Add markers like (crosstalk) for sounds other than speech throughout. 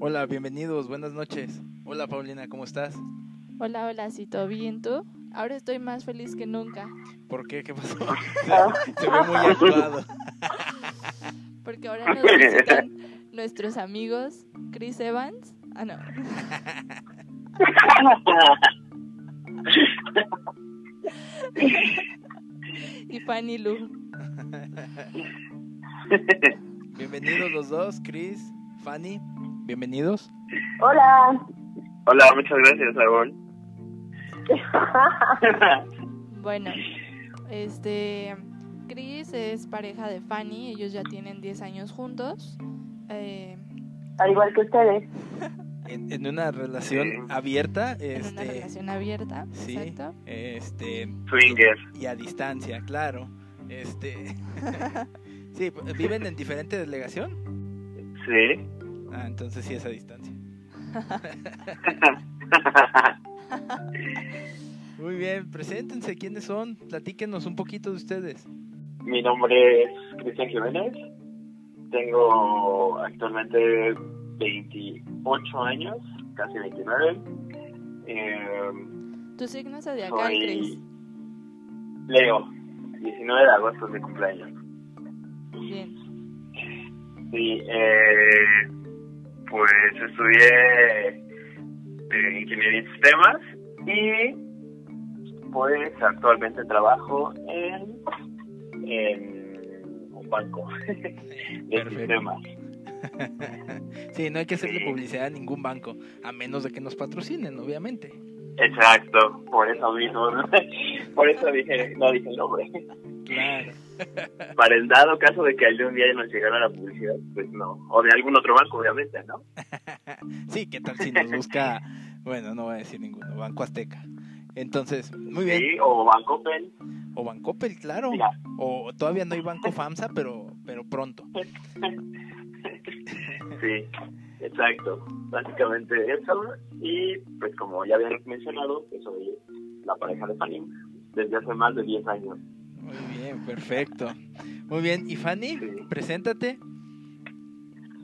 Hola, bienvenidos, buenas noches. Hola Paulina, ¿cómo estás? Hola, hola, ¿sí todo bien tú? Ahora estoy más feliz que nunca. ¿Por qué? ¿Qué pasó? (laughs) Se ve muy actuado. (laughs) Porque ahora nos visitan nuestros amigos Chris Evans. Ah, no. (laughs) y Fanny Lu. (laughs) Bienvenidos los dos, Chris, Fanny, bienvenidos. Hola. Hola, muchas gracias. (laughs) Bueno, este. Chris es pareja de Fanny, ellos ya tienen 10 años juntos. Eh, Al igual que ustedes. (laughs) En, en una relación Sí. abierta, en una este, relación abierta, sí, exacto. este, Swinger. y a distancia, claro. Este, (laughs) sí, viven en diferente delegación. Sí. Ah, entonces sí es a distancia. (laughs) Muy bien, preséntense, ¿quiénes son? Platíquenos un poquito de ustedes. Mi nombre es Cristian Jiménez. Tengo actualmente 28 años, casi 29. Eh, Tu signo zodiacal, Chris. soy Leo, 19 de agosto es mi cumpleaños. Bien. Sí, eh, pues estudié eh, ingeniería en sistemas y pues actualmente trabajo en, en un banco (laughs) de Perfecto. sistemas. (laughs) sí, no hay que hacerle Sí. publicidad a ningún banco, a menos de que nos patrocinen, obviamente. Exacto, por eso mismo, (laughs) por eso dije, no dije el nombre. Claro. (laughs) Para el dado caso de que algún día nos llegara la publicidad, pues no, o de algún otro banco, obviamente, ¿no? (laughs) Sí, ¿qué tal si nos busca, bueno, no voy a decir ninguno, Banco Azteca. Entonces, muy bien. Sí, o Banco Pen, O Bancoppel, claro. O todavía no hay Banco FAMSA, pero, pero pronto. Sí, exacto. Básicamente eso. Y pues como ya habían mencionado, que soy la pareja de Fanny desde hace más de 10 años. Muy bien, perfecto. Muy bien, y Fanny, Sí. preséntate.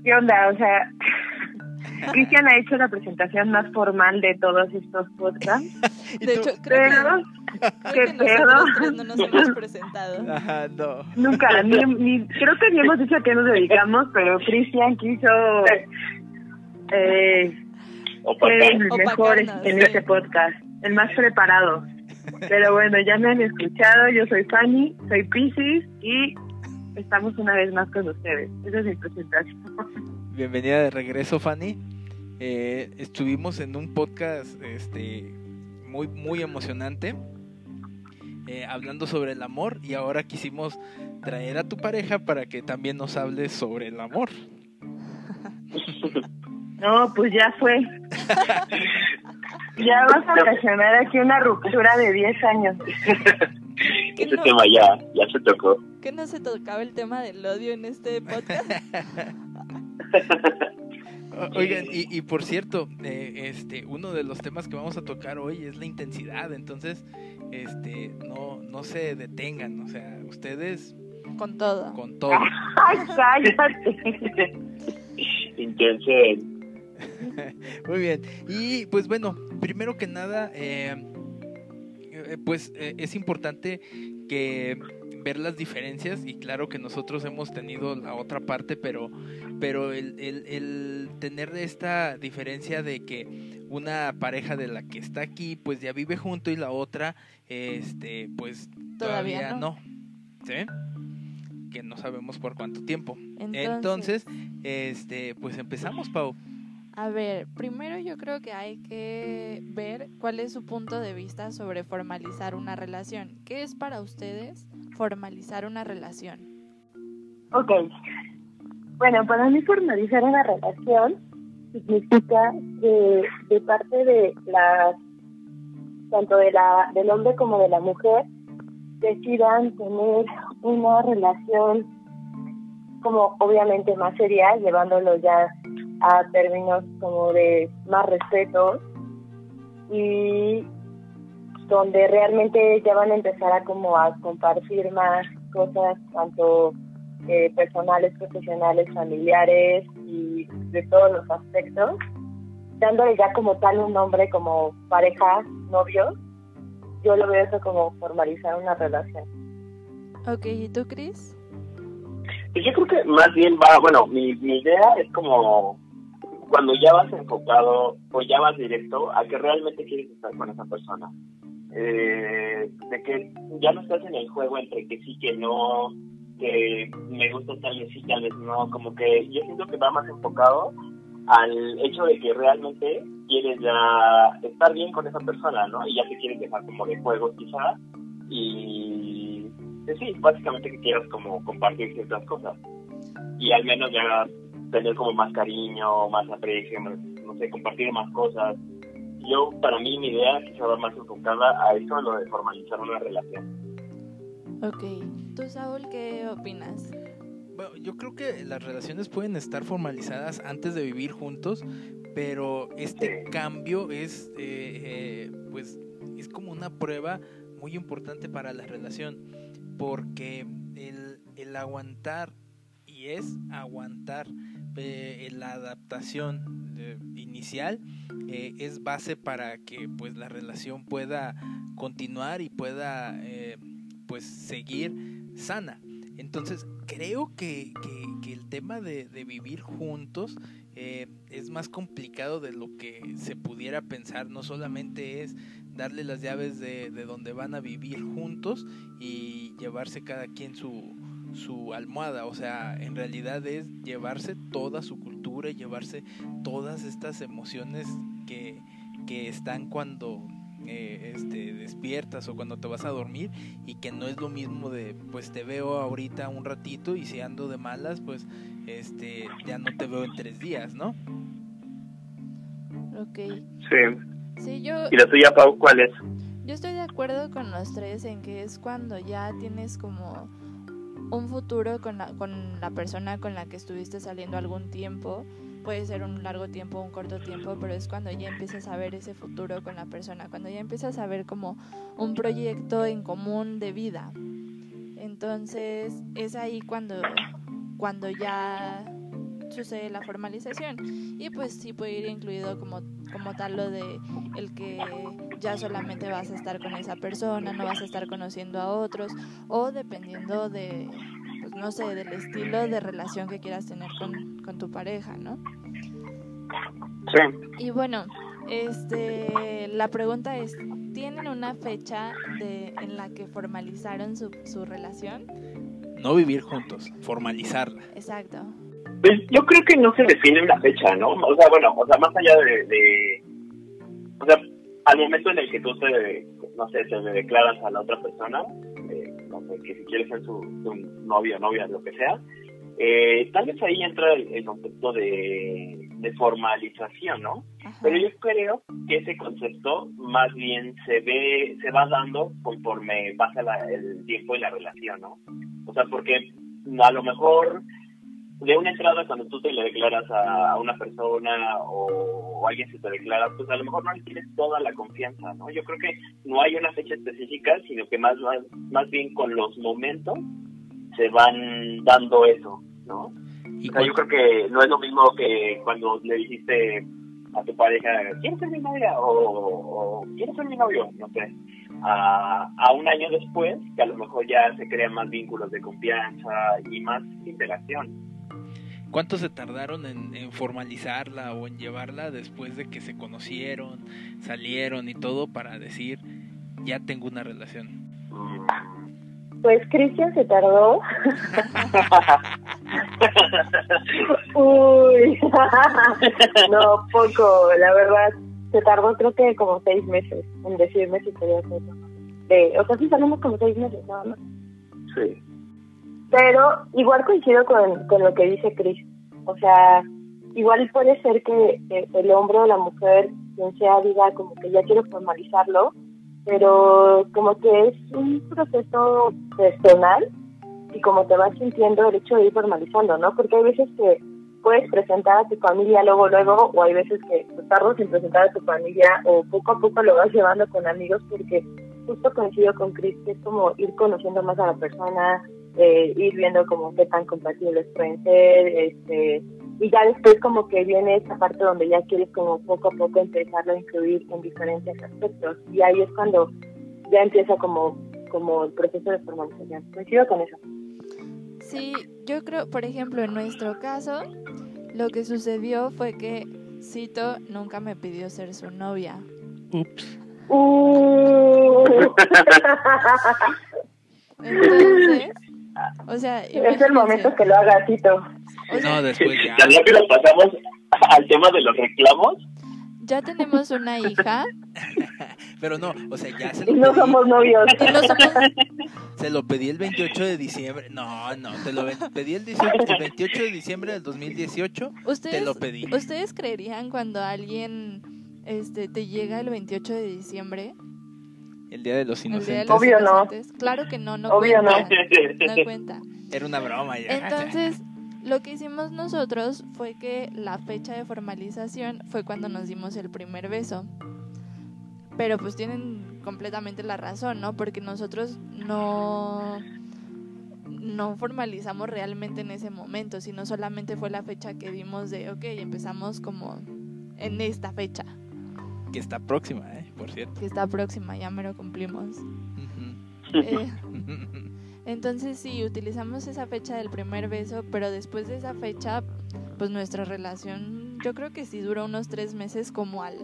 ¿Qué onda? O sea, (laughs) Cristian ha hecho la presentación más formal de todos estos podcasts. (laughs) ¿Y De hecho, creo Pero, que, ¿qué creo que pedo? tres no nos (laughs) hemos presentado. Ajá, no. Nunca, ni, ni- creo que ni hemos dicho a qué nos dedicamos, pero Cristian quiso eh, el mejor en sí. este podcast, el más preparado. Pero bueno, ya me han escuchado, yo soy Fanny, soy Pisces y estamos una vez más con ustedes. Esa es mi presentación. Bienvenida de regreso, Fanny. Eh, estuvimos en un podcast este, muy, muy emocionante, eh, hablando sobre el amor, y ahora quisimos traer a tu pareja para que también nos hables sobre el amor. (laughs) No, pues ya fue. Ya vas a ocasionar aquí una ruptura de 10 años. ¿Qué Ese no, tema ya, ya se tocó. ¿Qué no se tocaba el tema del odio en este podcast? (laughs) Oigan, y, y por cierto, eh, este, uno de los temas que vamos a tocar hoy es la intensidad, entonces, este, no, no se detengan, o sea, ustedes Con todo. con todo. (laughs) ¡Ay, cállate! (laughs) Intenso. (laughs) Muy bien, y pues bueno, primero que nada, eh, eh, pues eh, es importante que ver las diferencias y claro que nosotros hemos tenido la otra parte, pero, pero el, el, el tener esta diferencia de que una pareja de la que está aquí pues ya vive junto y la otra este pues Todavía todavía, no. no, ¿sí? Que no sabemos por cuánto tiempo. Entonces, Entonces, este pues empezamos, Pau. A ver, primero yo creo que hay que ver cuál es su punto de vista sobre formalizar una relación. ¿Qué es para ustedes formalizar una relación? Ok. Bueno, para mí formalizar una relación significa que de parte de las tanto de la del hombre como de la mujer decidan tener una relación como obviamente más seria, llevándolo ya a términos como de más respeto y donde realmente ya van a empezar a como a compartir más cosas, tanto eh, personales, profesionales, familiares y de todos los aspectos, dándole ya como tal un nombre como pareja, novio, yo lo veo eso como formalizar una relación. Ok, ¿y tú, Cris? Yo creo que más bien va, bueno, mi, mi idea es como cuando ya vas enfocado o ya vas directo a que realmente quieres estar con esa persona. Eh, de que ya no estás en el juego entre que sí, que no, que me gusta tal vez sí, tal vez no, como que yo siento que va más enfocado al hecho de que realmente quieres ya estar bien con esa persona, ¿no? Y ya te quieres dejar como de juego quizás y pues sí, básicamente que quieras como compartir ciertas cosas y al menos ya tener como más cariño, más aprecio, no sé, compartir más cosas. Yo, para mí, mi idea quizá va más enfocada a eso, a lo de formalizar una relación. Ok. ¿Tú, Saúl, qué opinas? Bueno, yo creo que las relaciones pueden estar formalizadas antes de vivir juntos, pero este cambio es, eh, eh, pues, es como una prueba muy importante para la relación, porque el, el aguantar, y es aguantar, eh, la adaptación eh, inicial eh, es base para que pues la relación pueda continuar y pueda pues seguir sana. Entonces creo que, que, el tema de, vivir juntos es más complicado de lo que se pudiera pensar. No solamente es darle las llaves de donde van a vivir juntos y llevarse cada quien su, su almohada, o sea, en realidad es llevarse toda su cultura, llevarse todas estas emociones que, que están cuando eh, este, despiertas o cuando te vas a dormir y que no es lo mismo de pues te veo ahorita un ratito y si ando de malas pues este ya no te veo en tres días, ¿no? Ok. Sí. Sí, yo... ¿Y la tuya, Pau, cuál es? Yo estoy de acuerdo con los tres en que es cuando ya tienes como un futuro con la, con la persona con la que estuviste saliendo algún tiempo. Puede ser un largo tiempo un corto tiempo, pero es cuando ya empiezas a ver ese futuro con la persona, cuando ya empiezas a ver como un proyecto en común de vida. Entonces es ahí cuando, cuando ya sucede la formalización y pues sí puede ir incluido como, como tal lo de el que ya solamente vas a estar con esa persona, no vas a estar conociendo a otros o dependiendo de, pues no sé, del estilo de relación que quieras tener con, con tu pareja, ¿no? Sí. Y bueno, este, la pregunta es, ¿tienen una fecha de, en la que formalizaron su, su relación? No vivir juntos, formalizarla. Exacto. Pues yo creo que no se define una fecha, ¿no? O sea, bueno, o sea, más allá de, o sea, al momento en el que tú te, no sé, te declaras a la otra persona, eh, no sé, que si quieres ser su, novio, novia, lo que sea, eh, tal vez ahí entra el, concepto de, de, formalización, ¿no? Pero yo creo que ese concepto más bien se ve, se va dando conforme pasa el tiempo y la relación, ¿no? O sea, porque a lo mejor de una entrada cuando tú te le declaras a, una persona o, alguien se te declara, pues a lo mejor no le tienes toda la confianza, ¿no? Yo creo que no hay una fecha específica, sino que más, más, bien con los momentos se van dando eso, ¿no? Y o sea, yo creo que no es lo mismo que cuando le dijiste a tu pareja, ¿quieres ser mi novia? O, o ¿quieres ser mi novio? No sé. A, a, un año después, que a lo mejor ya se crean más vínculos de confianza y más interacción. ¿Cuánto se tardaron en, formalizarla o en llevarla después de que se conocieron, salieron y todo para decir, ya tengo una relación? Pues Cristian se tardó. (laughs) Uy, no, poco, la verdad. Se tardó creo que como seis meses en decirme si quería hacerlo. De, o sea, sí salimos como seis meses, nada más. Sí. Pero igual coincido con, con lo que dice Chris. O sea, igual puede ser que, el hombre o la mujer, quien sea, diga como que ya quiero formalizarlo, pero como que es un proceso personal y como te vas sintiendo el hecho de ir formalizando, ¿no? Porque hay veces que puedes presentar a tu familia luego, luego, o hay veces que tardas en presentar a tu familia o poco a poco lo vas llevando con amigos porque justo coincido con Chris que es como ir conociendo más a la persona, eh, ir viendo como qué tan compatibles pueden ser, este, y ya después como que viene esa parte donde ya quieres como poco a poco empezarlo a incluir en diferentes aspectos, y ahí es cuando ya empieza como, como el proceso de formalización. Coincido con eso. Sí, yo creo, por ejemplo, en nuestro caso, lo que sucedió fue que Cito nunca me pidió ser su novia. Ups. Uh. (laughs) Entonces, o sea, es el momento que lo haga Tito. o sea, No, después ya. Tan rápido pasamos al tema de los reclamos. ya tenemos una hija (laughs) Pero no, o sea, ya se Y lo no pedí, somos novios. y no somos se lo pedí el 28 de diciembre. No, no, te lo pedí el, 18 el 28 de diciembre del 2018. Te ¿Ustedes, lo pedí. ¿Ustedes creerían cuando alguien este, te llega el 28 de diciembre? El día de los Día de inocentes. los Obvio no. Inocentes? Claro que no, no Obvio cuenta. No (laughs) cuenta. Era una broma ya. Entonces, lo que hicimos nosotros fue que la fecha de formalización fue cuando nos dimos el primer beso. Pero pues tienen completamente la razón, ¿no? Porque nosotros no no formalizamos realmente en ese momento, sino solamente fue la fecha que dimos de, ok, empezamos como en esta fecha, Que está próxima, ¿eh? Por cierto. que está próxima, ya me lo cumplimos. Eh, (laughs) Entonces sí, utilizamos esa fecha del primer beso, pero después de esa fecha, pues nuestra relación, yo creo que sí duró unos tres meses como al,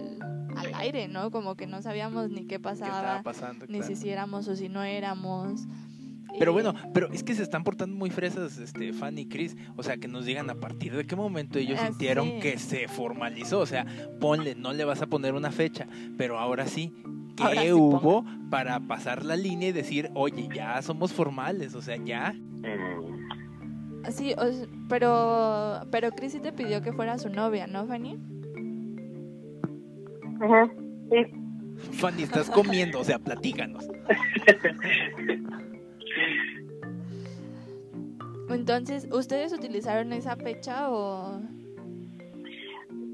al aire, ¿no? Como que no sabíamos ni qué ¿Qué estaba pasaba, pasando? ni Claro. si éramos o si no éramos. Pero bueno, pero es que se están portando muy fresas, este, Fanny y Chris. O sea, que nos digan a partir de qué momento ellos Ah, sintieron sí. que se formalizó. O sea, ponle, no le vas a poner una fecha, pero ahora sí. ¿Qué Ahora sí hubo para pasar la línea y decir, oye, ya somos formales? O sea, ya. Mm, Sí, pero, pero Chris sí te pidió que fuera su novia, ¿no, Fanny? Ajá, sí. Fanny, estás comiendo, o sea, platícanos. (laughs) Entonces, ¿ustedes utilizaron esa fecha o...?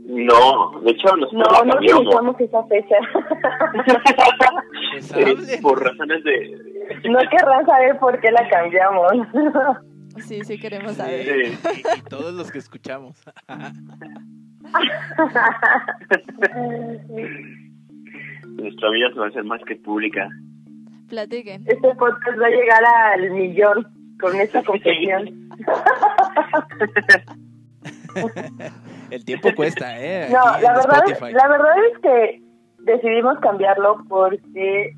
No, de hecho nosotros No, la no cambiamos. utilizamos esa fecha. (laughs) Eh, por razones de... No querrán saber por qué la cambiamos. (laughs) Sí, sí queremos saber. Sí. Y, y todos los que escuchamos. (laughs) Nuestra vida se va a hacer más que pública. Platiquen. Este podcast va a llegar al millón con esta confesión. (laughs) El tiempo cuesta, ¿eh? (laughs) No, la verdad, Spotify. la verdad es que decidimos cambiarlo porque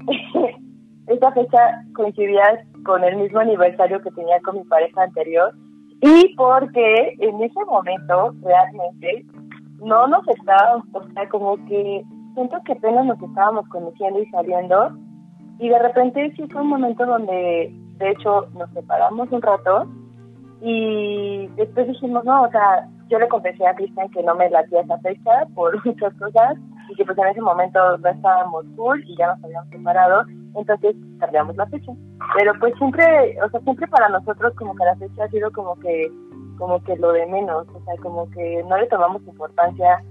(laughs) esta fecha coincidía con el mismo aniversario que tenía con mi pareja anterior y porque en ese momento realmente no nos estábamos, o sea, como que siento que apenas nos estábamos conociendo y saliendo y de repente sí fue un momento donde de hecho nos separamos un rato y después dijimos, no, o sea, yo le confesé a Cristian que no me latía esa fecha por (laughs) muchas cosas y que pues en ese momento no estábamos cool y ya nos habíamos separado, entonces cambiamos la fecha. Pero pues siempre, o sea, siempre para nosotros como que la fecha ha sido como que como que lo de menos, o sea, como que no le tomamos importancia.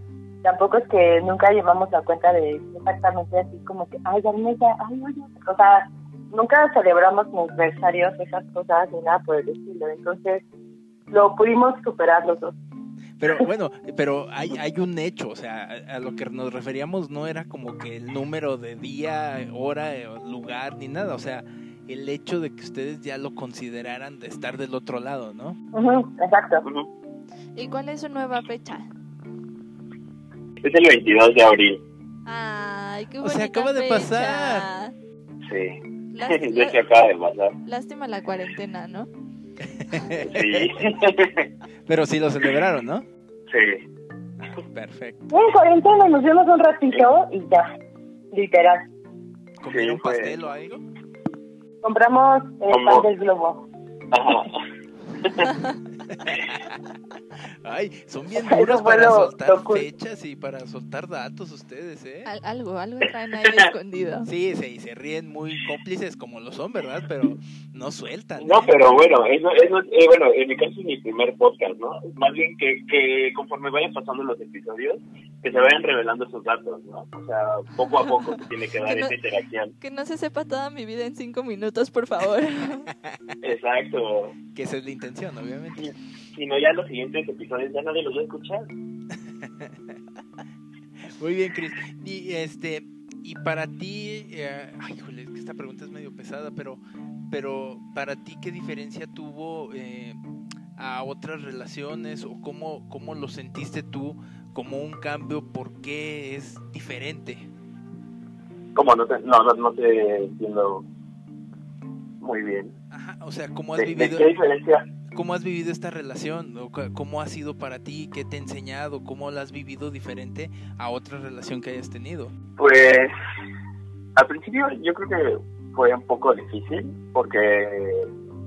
Tampoco es que nunca llevamos la cuenta de exactamente así como que, ay, Armenta, ay, oye, o sea, nunca celebramos ni aniversarios, esas cosas, ni nada por el estilo. Entonces, lo pudimos superar los dos. Pero (laughs) bueno, pero hay, hay un hecho, o sea, a, a lo que nos referíamos no era como que el número de día, hora, lugar, ni nada, o sea, el hecho de que ustedes ya lo consideraran de estar del otro lado, ¿no? Ujú, exacto. ¿Y cuál es su nueva fecha? Es el 22 de abril. Ay, qué O sea, acaba de fecha. Sí. Lás- (laughs) De hecho, acaba de pasar. Lástima la cuarentena, ¿no? Sí. (laughs) Pero sí lo celebraron, ¿no? sí. Ah, perfecto. En cuarentena nos vimos un ratito y ya, literal. ¿Comieron Sí, fue- pastel o algo? Compramos el ¿Cómo? pan del globo. Ajá. (laughs) Ay, son bien duros para lo- soltar lo fechas y para soltar datos ustedes, ¿eh? Al- algo, algo traen ahí (laughs) escondido. Sí, se, y se ríen muy cómplices como lo son, ¿verdad? Pero no sueltan. No, ¿eh? pero bueno, eso, eso es, eh, bueno, en mi caso es mi primer podcast, ¿no? Más bien que, que conforme vayan pasando los episodios, que se vayan revelando esos datos, ¿no? O sea, poco a poco se tiene que (laughs) dar Que no- esa interacción. Que no se sepa toda mi vida en cinco minutos, por favor. (laughs) Exacto. Que esa es la intención, obviamente. Si no, ya los siguientes episodios ya nadie los va a escuchar. (laughs) Muy bien, Cris. Y este y para ti, eh, ay, híjole, es que esta pregunta es medio pesada, pero pero para ti qué diferencia tuvo eh, a otras relaciones o cómo cómo lo sentiste tú como un cambio, por qué es diferente? Como no te, no, no, no te entiendo muy bien. Ajá, o sea, cómo has ¿De, de vivido qué diferencia? Cómo has vivido esta relación? ¿O cu- ¿Cómo ha sido para ti? ¿Qué te ha enseñado? ¿Cómo la has vivido diferente a otra relación que hayas tenido? Pues al principio yo creo que fue un poco difícil porque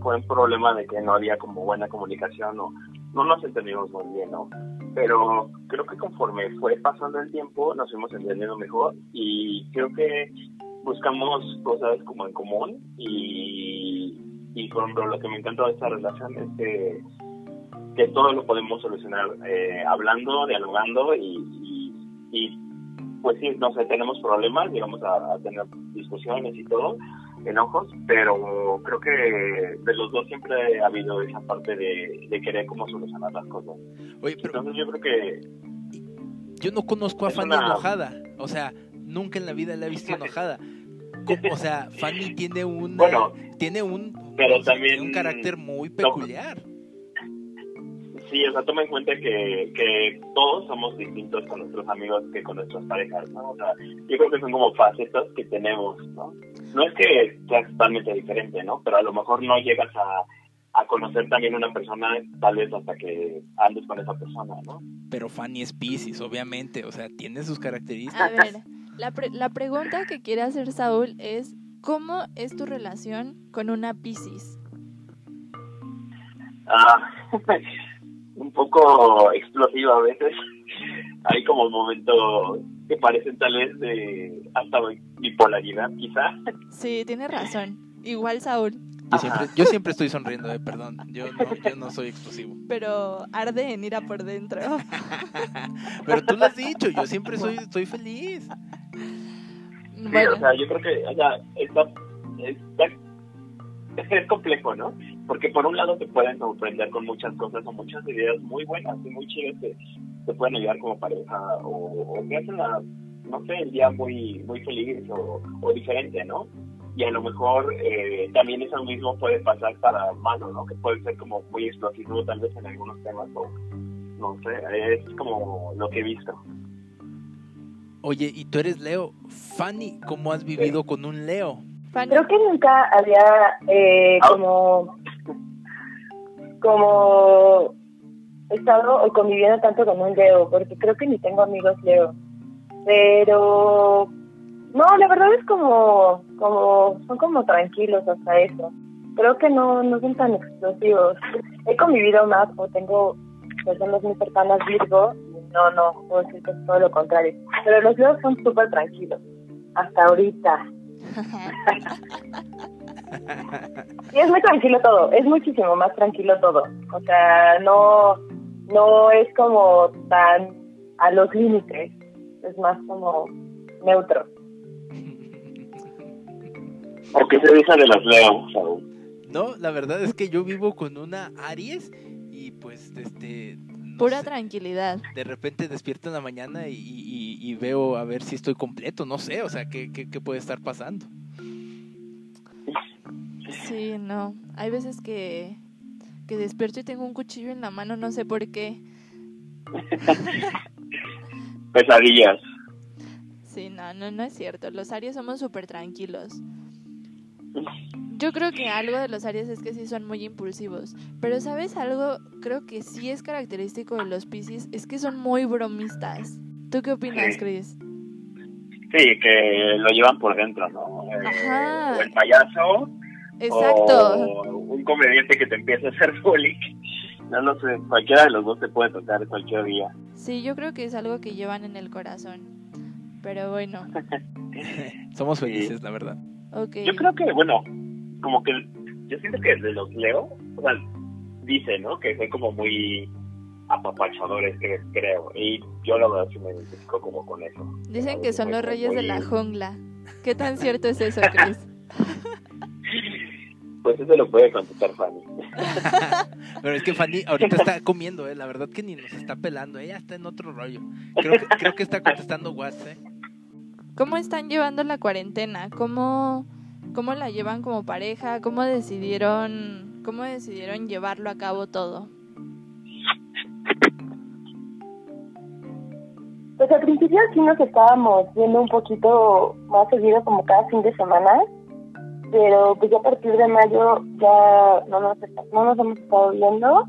fue un problema de que no había como buena comunicación o no nos entendimos muy bien, ¿no? Pero creo que conforme fue pasando el tiempo nos fuimos entendiendo mejor y creo que buscamos cosas como en común y, y por ejemplo lo que me encanta de esta relación es que, que todo lo podemos solucionar eh, hablando, dialogando y, y, y pues sí, no sé, tenemos problemas, llegamos a, a tener discusiones y todo, enojos, pero creo que de los dos siempre ha habido esa parte de, de querer como solucionar las cosas. Oye, pero Entonces yo creo que yo no conozco a Fanny una- enojada. O sea, nunca en la vida la he visto enojada. (laughs) O sea, Fanny tiene un Bueno, tiene un pero también- tiene un carácter muy peculiar. sí, o sea, toma en cuenta que, que todos somos distintos con nuestros amigos que con nuestras parejas, ¿no? O sea, yo creo que son como facetas que tenemos, ¿no? No es que sea totalmente diferente, ¿no? Pero a lo mejor no llegas a, a conocer también una persona tal vez hasta que andes con esa persona, ¿no? Pero Fanny es Pisces, obviamente, o sea, tiene sus A características. ver, la, pre- la pregunta que quiere hacer Saúl es, ¿cómo es tu relación con una Piscis? Ah, (laughs) un poco explosivo a veces. Hay como momentos que parecen tal vez de hasta bipolaridad, quizá. Sí, tiene razón. Igual Saúl, Yo siempre, yo siempre estoy sonriendo, eh, perdón. Yo no, yo no soy explosivo. pero arde en ira por dentro. (laughs) Pero tú lo has dicho, yo siempre soy, estoy feliz. Sí, Bueno, o sea, yo creo que o sea, está, está- es complejo, ¿no? Porque por un lado te pueden sorprender con muchas cosas o muchas ideas muy buenas y muy chidas que te pueden ayudar como pareja o, o que hacen la, no sé, el día muy muy feliz o, o diferente, ¿no? Y a lo mejor eh, también eso mismo puede pasar para malo, ¿no? Que puede ser como muy explosivo tal vez en algunos temas o no sé, es como lo que he visto. Oye, y tú eres Leo. Fanny, ¿cómo has vivido con un Leo? Fanny, Creo que nunca había eh, Ah. como como estado o conviviendo tanto con un Leo, porque creo que ni tengo amigos Leo. Pero no, la verdad es como como son como tranquilos hasta eso. Creo que no no son tan explosivos. He convivido más o tengo personas muy cercanas Virgo, no, no, puedo decir que es todo lo contrario. Pero los Leos son súper tranquilos, hasta ahorita. (laughs) Y es muy tranquilo todo, es muchísimo más tranquilo todo. O sea, no, no es como tan a los límites, es más como neutro. ¿O qué se dice de las Leo, Saúl? No, la verdad es que yo vivo con una Aries y pues este pura sé, tranquilidad. de repente despierto en la mañana y, y- y veo a ver si estoy completo, no sé, o sea, qué, qué, qué puede estar pasando. Sí, no. Hay veces que, que despierto y tengo un cuchillo en la mano, no sé por qué. (laughs) Pesadillas. Sí, no, no, no es cierto. Los Aries somos súper tranquilos. Yo creo que algo de los Aries es que sí son muy impulsivos. Pero ¿sabes algo? Creo que sí es característico de los Piscis, es que son muy bromistas. ¿Tú qué opinas, Sí. Chris? Sí, que lo llevan por dentro, ¿no? Eh, Ajá. O el payaso. Exacto. O un comediante que te empieza a hacer bullying. No lo sé, cualquiera de los dos te puede tocar cualquier día. Sí, yo creo que es algo que llevan en el corazón. Pero bueno. (laughs) Somos felices, la verdad. Okay. Yo creo que, bueno, como que yo siento que de los Leo, o sea, dice, ¿no? Que son como muy apapachadores, que creo. Y yo la verdad sí me identifico como con eso. Dicen que son los reyes de la jungla. ¿Qué tan cierto es eso, Chris? (laughs) Pues eso lo puede contestar Fanny. (laughs) Pero es que Fanny ahorita está comiendo, ¿eh? La verdad que ni nos está pelando. Ella está en otro rollo. Creo que, creo que está contestando WhatsApp, ¿eh? ¿Cómo están llevando la cuarentena? ¿Cómo, ¿Cómo la llevan como pareja? ¿Cómo decidieron, cómo decidieron llevarlo a cabo todo? Pues al principio sí nos estábamos viendo un poquito más seguido como cada fin de semana, pero pues ya a partir de mayo ya no nos, no nos hemos estado viendo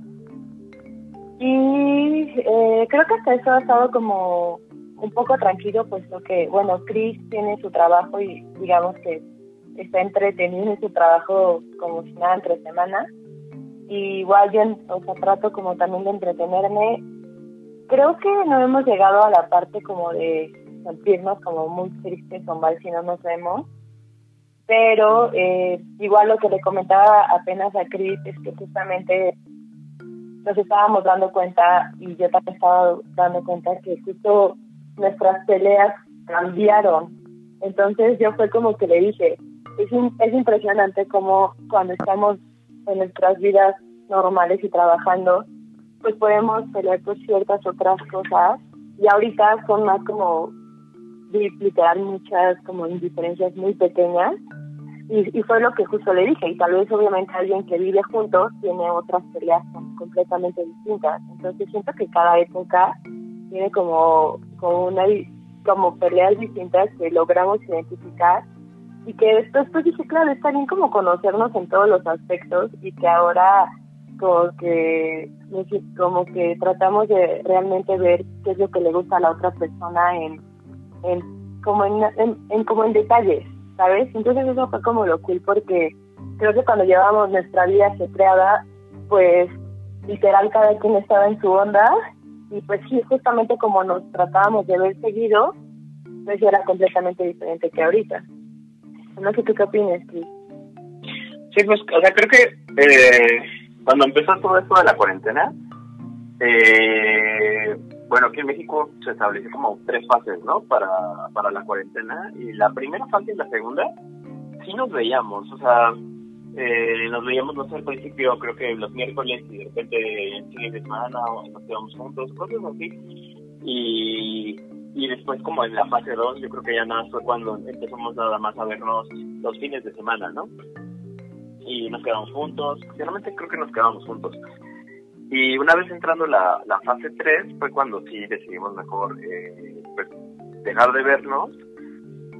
y eh, creo que hasta eso ha estado como un poco tranquilo puesto que bueno Chris tiene su trabajo y digamos que está entretenido en su trabajo como si nada entre semana. Y igual yo o sea trato como también de entretenerme. Creo que no hemos llegado a la parte como de sentirnos como muy tristes o mal si no nos vemos. Pero eh, igual lo que le comentaba apenas a Chris es que justamente nos estábamos dando cuenta y yo también estaba dando cuenta que justo nuestras peleas cambiaron. Entonces yo fue como que le dije, es, es impresionante como cuando estamos en nuestras vidas normales y trabajando, pues podemos pelear por ciertas otras cosas y ahorita son más como literal muchas como indiferencias muy pequeñas y, fue lo que justo le dije, y tal vez obviamente alguien que vive juntos tiene otras peleas completamente distintas. Entonces siento que cada época tiene como, como una como peleas distintas que logramos identificar y que después pues dije, claro, está bien como conocernos en todos los aspectos y que ahora como que como que tratamos de realmente ver qué es lo que le gusta a la otra persona en, en como en, en como en detalles ¿sabes? Entonces eso fue como lo cool porque creo que cuando llevamos nuestra vida creada, pues literal cada quien estaba en su onda y pues sí, justamente como nos tratábamos de ver seguido, pues era completamente diferente que ahorita. No sé tú qué opinas, Chris. Sí, pues, o sea, creo que eh, cuando empezó todo esto de la cuarentena, eh, bueno, aquí en México se estableció como tres fases, ¿no? Para, para la cuarentena. Y la primera fase y la segunda, sí nos veíamos. O sea, eh, nos veíamos, no sé, al principio, creo que los miércoles y de repente en fin de semana o nos quedamos juntos, cosas así. Y, y después, como en la fase 2, yo creo que ya nada fue cuando empezamos nada más a vernos los fines de semana, ¿no? Y nos quedamos juntos. Finalmente creo que nos quedamos juntos. Y una vez entrando la, la fase 3 fue cuando sí decidimos mejor eh, pues, dejar de vernos,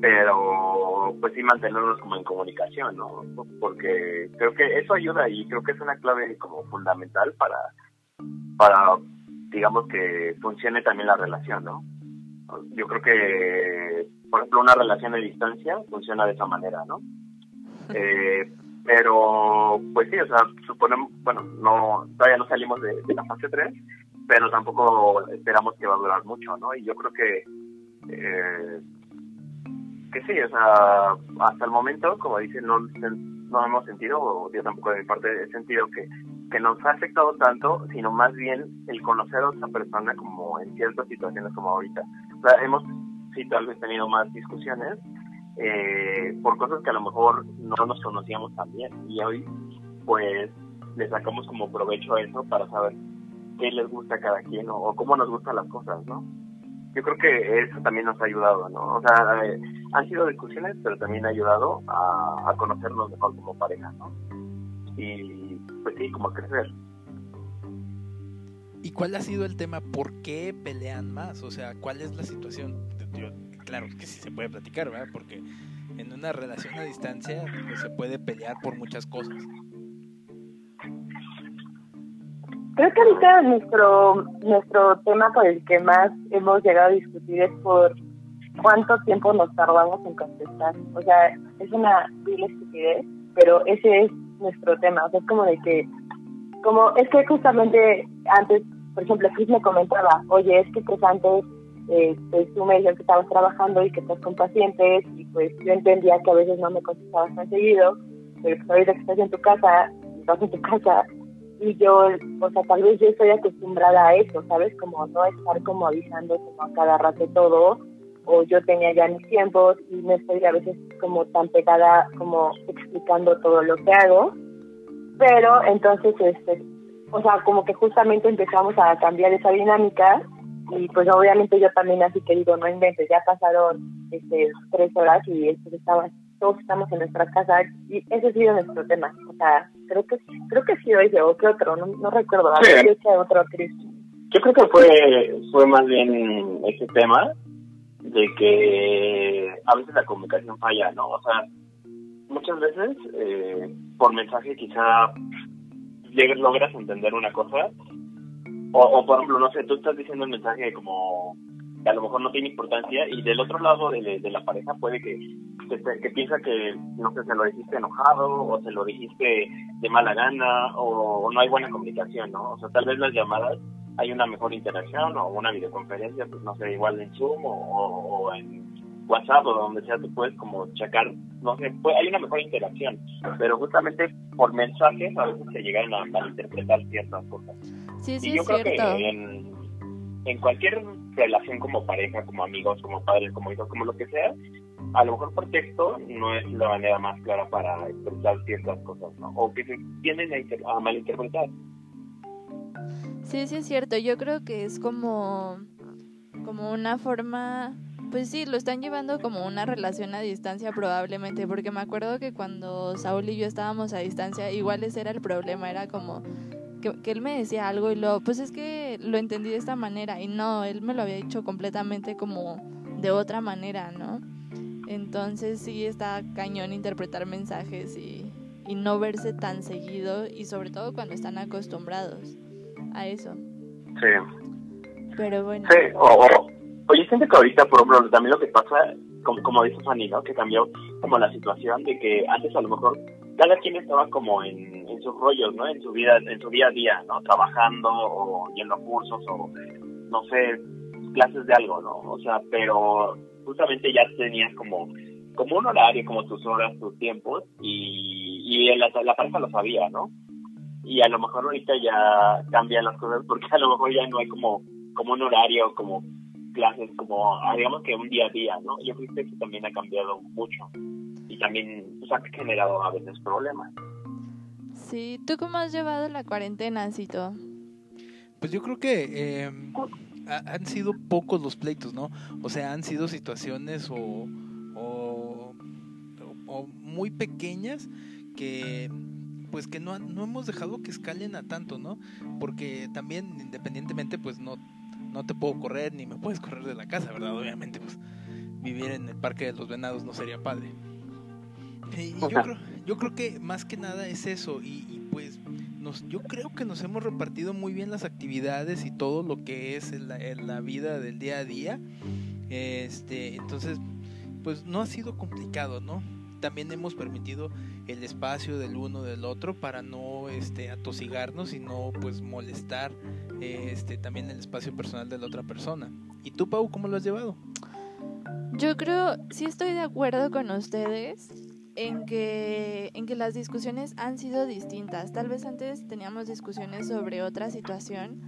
pero pues sí mantenernos como en comunicación, ¿no? Porque creo que eso ayuda y creo que es una clave como fundamental para, para digamos que funcione también la relación, ¿no? Yo creo que, por ejemplo, una relación a distancia funciona de esa manera, ¿no? Eh, pero, pues sí, o sea, suponemos, bueno, no todavía no salimos de, la fase 3, pero tampoco esperamos que va a durar mucho, ¿no? Y yo creo que, eh, que sí, o sea, hasta el momento, como dicen, no, no hemos sentido, o yo tampoco de mi parte he sentido que, que nos ha afectado tanto, sino más bien el conocer a otra persona como en ciertas situaciones como ahorita. O sea, hemos sí tal vez tenido más discusiones, eh, por cosas que a lo mejor no nos conocíamos tan bien. Y hoy, pues, le sacamos como provecho a eso para saber qué les gusta a cada quien o, cómo nos gustan las cosas, ¿no? Yo creo que eso también nos ha ayudado, ¿no? O sea, eh, han sido discusiones, pero también ha ayudado a, a conocernos mejor como pareja, ¿no? Y pues sí, como a crecer. ¿Y cuál ha sido el tema? ¿Por qué pelean más? O sea, ¿cuál es la situación? claro que sí se puede platicar, ¿verdad? Porque en una relación a distancia pues, se puede pelear por muchas cosas. Creo que ahorita nuestro nuestro tema por el que más hemos llegado a discutir es por cuánto tiempo nos tardamos en contestar. O sea, es una vil estupidez, pero ese es nuestro tema. O sea, es como de que como es que justamente antes, por ejemplo, Chris me comentaba, oye, es que pues antes eh, pues tú me que estabas trabajando y que estás con pacientes y pues yo entendía que a veces no me contestabas tan seguido, pero pues ahorita que estás en tu casa, estás en tu casa y yo, o sea, tal vez yo estoy acostumbrada a eso, ¿sabes? Como no estar como avisando como a cada rato todo, o yo tenía ya mis tiempos y me estoy a veces como tan pegada como explicando todo lo que hago, pero entonces, este, o sea, como que justamente empezamos a cambiar esa dinámica y pues obviamente yo también así que digo, no inventes, ya pasaron este, tres horas y esto estaba todos estamos en nuestra casa y ese ha sido nuestro tema. O sea, creo que creo que sí hoy o qué otro, no, no recuerdo. Yo otro, Yo creo que fue, fue más bien ese tema de que a veces la comunicación falla, ¿no? O sea, muchas veces eh, por mensaje quizá logras entender una cosa o, o por ejemplo, no sé, tú estás diciendo un mensaje como que a lo mejor no tiene importancia y del otro lado de, de la pareja puede que, que, piensa que, no sé, se lo dijiste enojado o se lo dijiste de mala gana o, no hay buena comunicación, ¿no? O sea, tal vez las llamadas hay una mejor interacción o una videoconferencia, pues no sé, igual en Zoom o, en WhatsApp o donde sea, tú puedes como checar, no sé, pues hay una mejor interacción, pero justamente por mensajes a veces se llegan a malinterpretar ciertas cosas. Sí, sí, y yo creo que en, en cualquier relación como pareja, como amigos, como padres, como hijos, como lo que sea, a lo mejor por texto no es la manera más clara para expresar ciertas cosas, ¿no? O que se tienden a, a malinterpretar. Sí, sí es cierto. Yo creo que es como, como una forma, pues sí, lo están llevando como una relación a distancia probablemente, porque me acuerdo que cuando Saúl y yo estábamos a distancia, igual ese era el problema, era como que, él me decía algo y luego, pues es que lo entendí de esta manera y no, él me lo había dicho completamente como de otra manera, ¿no? Entonces sí está cañón interpretar mensajes y no verse tan seguido y sobre todo cuando están acostumbrados a eso. Sí. Pero bueno. Sí, o, oye, siento que ahorita, por ejemplo, también lo que pasa, como, como dice Fanny, ¿no? Que cambió como la situación de que antes a lo mejor cada quien estaba como en, sus rollos, ¿no? En su vida, en su día a día, ¿no? Trabajando o yendo a cursos o, no sé, clases de algo, ¿no? O sea, pero justamente ya tenías como, como un horario, como tus horas, tus tiempos y, y la, la pareja lo sabía, ¿no? Y a lo mejor ahorita ya cambian las cosas porque a lo mejor ya no hay como, como un horario, como clases, como digamos que un día a día, ¿no? Yo creo que eso también ha cambiado mucho y también pues, ha generado a veces problemas. Sí, ¿tú cómo has llevado la cuarentena, Cito? Pues yo creo que eh, han sido pocos los pleitos, ¿no? O sea, han sido situaciones o, o, o muy pequeñas que pues que no, no hemos dejado que escalen a tanto, ¿no? Porque también independientemente pues no, no te puedo correr ni me puedes correr de la casa, ¿verdad? Obviamente pues vivir en el Parque de los Venados no sería padre. Y yo creo, yo creo que más que nada es eso y, pues nos, yo creo que nos hemos repartido muy bien las actividades y todo lo que es la, la vida del día a día. Este, entonces, pues no ha sido complicado, ¿no? También hemos permitido el espacio del uno del otro para no este atosigarnos y no pues molestar este también el espacio personal de la otra persona. ¿Y tú, Pau, cómo lo has llevado? Yo creo, sí estoy de acuerdo con ustedes en que, en que las discusiones han sido distintas. Tal vez antes teníamos discusiones sobre otra situación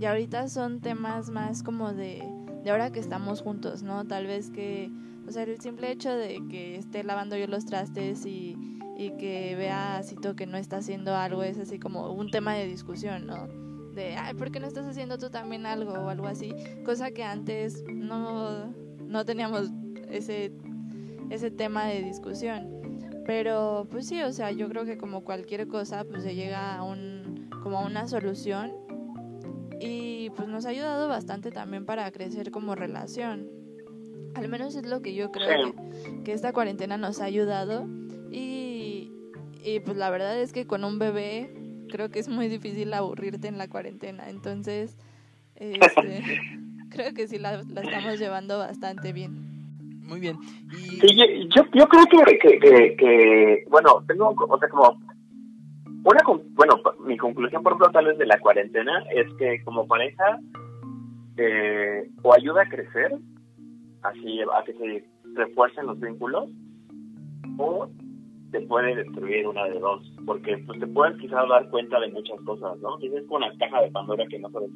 y ahorita son temas más como de, de ahora que estamos juntos, ¿no? Tal vez que, o sea, el simple hecho de que esté lavando yo los trastes y, y que vea a Cito que no está haciendo algo es así como un tema de discusión, ¿no? De, ay, ¿por qué no estás haciendo tú también algo o algo así? Cosa que antes no, no teníamos ese, ese tema de discusión. Pero pues sí, o sea, yo creo que como cualquier cosa, pues se llega a un, como a una solución y pues nos ha ayudado bastante también para crecer como relación. Al menos es lo que yo creo que, esta cuarentena nos ha ayudado y, y pues la verdad es que con un bebé creo que es muy difícil aburrirte en la cuarentena. Entonces, este, (laughs) creo que sí la, la estamos llevando bastante bien. Muy bien. Y... yo, yo creo que, que, que, bueno, tengo, o sea, como una, bueno, mi conclusión por ejemplo, tal vez de la cuarentena es que como pareja eh, o ayuda a crecer, así a que se refuercen los vínculos, o te puede destruir una de dos, porque pues te puedes quizás dar cuenta de muchas cosas, ¿no? Tienes como una caja de Pandora que no sabes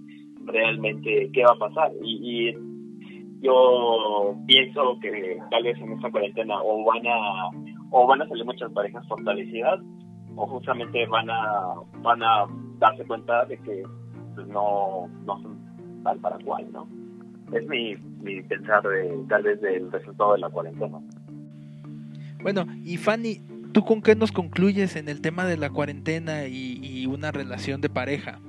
realmente qué va a pasar. Y, y yo pienso que tal vez en esta cuarentena o van a o van a salir muchas parejas fortalecidas o justamente van a van a darse cuenta de que pues, no no son tal para cual no es mi, mi pensar de, tal vez del resultado de la cuarentena. Bueno y Fanny tú con qué nos concluyes en el tema de la cuarentena y, y una relación de pareja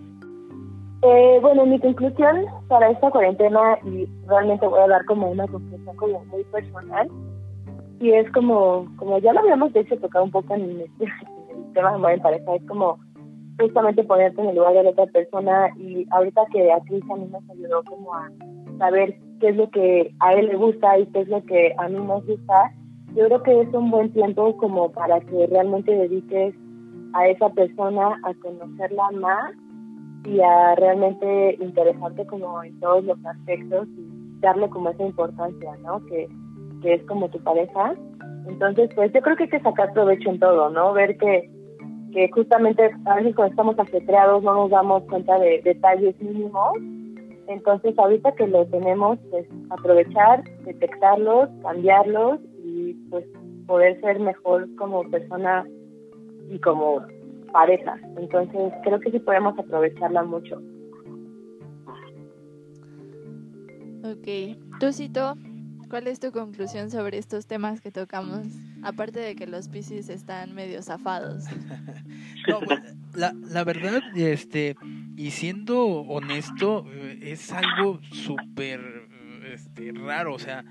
eh, bueno, mi conclusión para esta cuarentena, y realmente voy a dar como una conclusión como muy personal, y es como, como ya lo habíamos de hecho tocado un poco (laughs) en el, tema de amor en pareja, es como justamente ponerte en el lugar de la otra persona y ahorita que a Cris a mí nos ayudó como a saber qué es lo que a él le gusta y qué es lo que a mí nos gusta, yo creo que es un buen tiempo como para que realmente dediques a esa persona a conocerla más y a realmente interesarte como en todos los aspectos y darle como esa importancia, ¿no? Que, que es como tu pareja. Entonces, pues yo creo que hay que sacar provecho en todo, ¿no? Ver que, que justamente a veces cuando estamos ajetreados no nos damos cuenta de detalles mínimos. Entonces, ahorita que lo tenemos, pues aprovechar, detectarlos, cambiarlos y pues poder ser mejor como persona y como pareja. Entonces creo que sí podemos aprovecharla mucho. Ok, tú Cito, ¿cuál es tu conclusión sobre estos temas que tocamos? Aparte de que los Pisces están medio zafados. (laughs) la, la verdad, este, y siendo honesto, eh, es algo súper este, raro, o sea,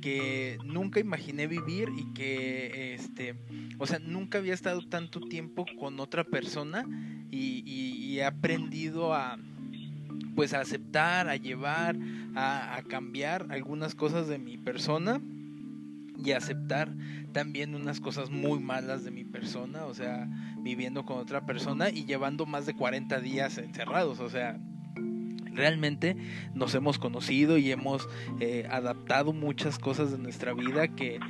que nunca imaginé vivir y que, este, o sea, nunca había estado tanto tiempo con otra persona y, he aprendido a, pues, a aceptar, a llevar, a, a cambiar algunas cosas de mi persona y aceptar también unas cosas muy malas de mi persona, o sea, viviendo con otra persona y llevando más de 40 días encerrados, o sea, realmente nos hemos conocido y hemos eh, adaptado muchas cosas de nuestra vida que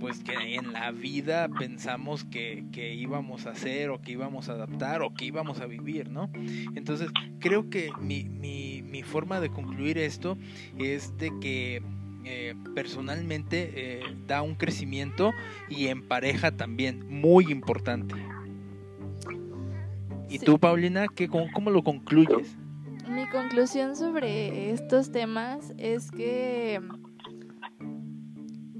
pues que en la vida pensamos que, que, íbamos a hacer o que íbamos a adaptar o que íbamos a vivir, ¿no? Entonces creo que mi, mi, mi forma de concluir esto es de que eh, personalmente eh, da un crecimiento y en pareja también muy importante. ¿Y tú, Paulina, qué, cómo, cómo lo concluyes? Mi conclusión sobre estos temas es que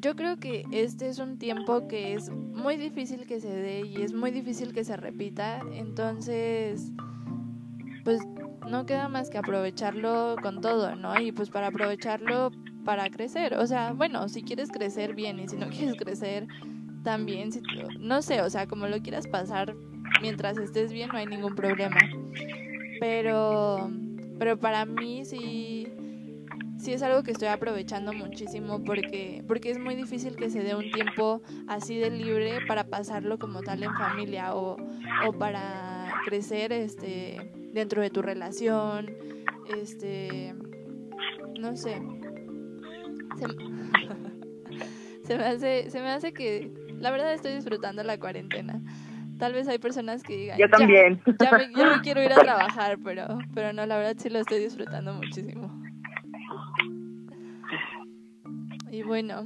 yo creo que este es un tiempo que es muy difícil que se dé y es muy difícil que se repita, entonces pues no queda más que aprovecharlo con todo, ¿no? Y pues para aprovecharlo para crecer, o sea, bueno, si quieres crecer bien y si no (laughs) quieres crecer también, si, no sé, o sea, como lo quieras pasar mientras estés bien no hay ningún problema. Pero pero para mí sí, sí es algo que estoy aprovechando muchísimo porque, porque es muy difícil que se dé un tiempo así de libre para pasarlo como tal en familia o, o para crecer este, dentro de tu relación. Este, no sé. Se, (laughs) se, me hace, se me hace que la verdad estoy disfrutando la cuarentena. Tal vez hay personas que digan, yo también. Ya, me, quiero ir a (laughs) trabajar, pero, pero no, la verdad sí lo estoy disfrutando muchísimo. Y bueno.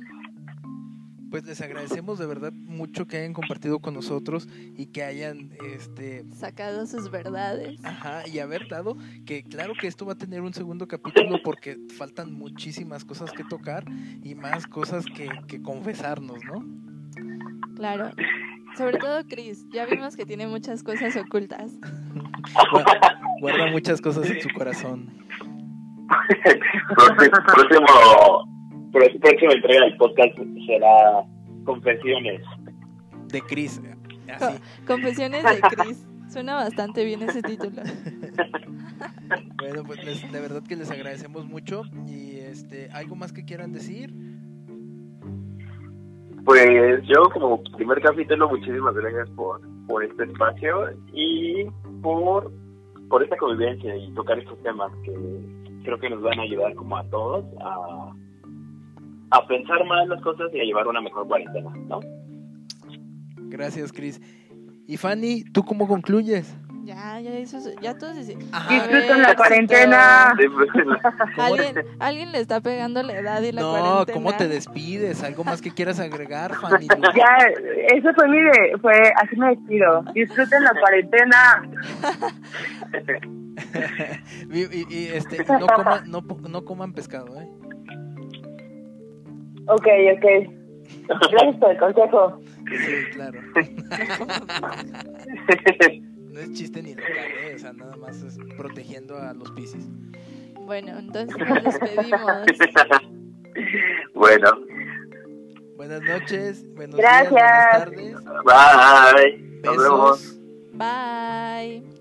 Pues les agradecemos de verdad mucho que hayan compartido con nosotros y que hayan este sacado sus verdades. Ajá, y haber dado que claro que esto va a tener un segundo capítulo porque faltan muchísimas cosas que tocar y más cosas que, que confesarnos, ¿no? Claro. Sobre todo Chris, ya vimos que tiene muchas cosas ocultas. Guarda muchas cosas en su corazón. próximo, próximo entrega del podcast será Confesiones. De Chris. Confesiones de Chris. Suena bastante bien ese título. bueno, pues de verdad que les agradecemos mucho y este, algo más que quieran decir. Pues yo como primer capítulo, muchísimas gracias por, por este espacio y por, por esta convivencia y tocar estos temas que creo que nos van a ayudar como a todos a, a pensar más las cosas y a llevar una mejor cuarentena, ¿no? Gracias, Cris. Y Fanny, ¿tú cómo concluyes? Ya, ya eso, ya todos dicen. Ajá. Disfruten la cuarentena. Pues, (laughs) ¿Alguien, alguien le está pegando la edad y la No, cuarentena. ¿cómo te despides? ¿Algo más que quieras agregar, Fanny? (laughs) Ya, eso fue mi de, fue, así me despido. Disfruten la cuarentena. (laughs) y, y- y, este, no, coman, no, no coman pescado, ¿eh? Ok, ok. Gracias por el consejo. Sí, claro. No es chiste ni local, ¿eh? O sea, nada más es protegiendo a los piscis. Bueno, entonces nos despedimos. (laughs) bueno, Buenas noches, buenos Gracias. días, buenas tardes. bye. Nos vemos. Bye.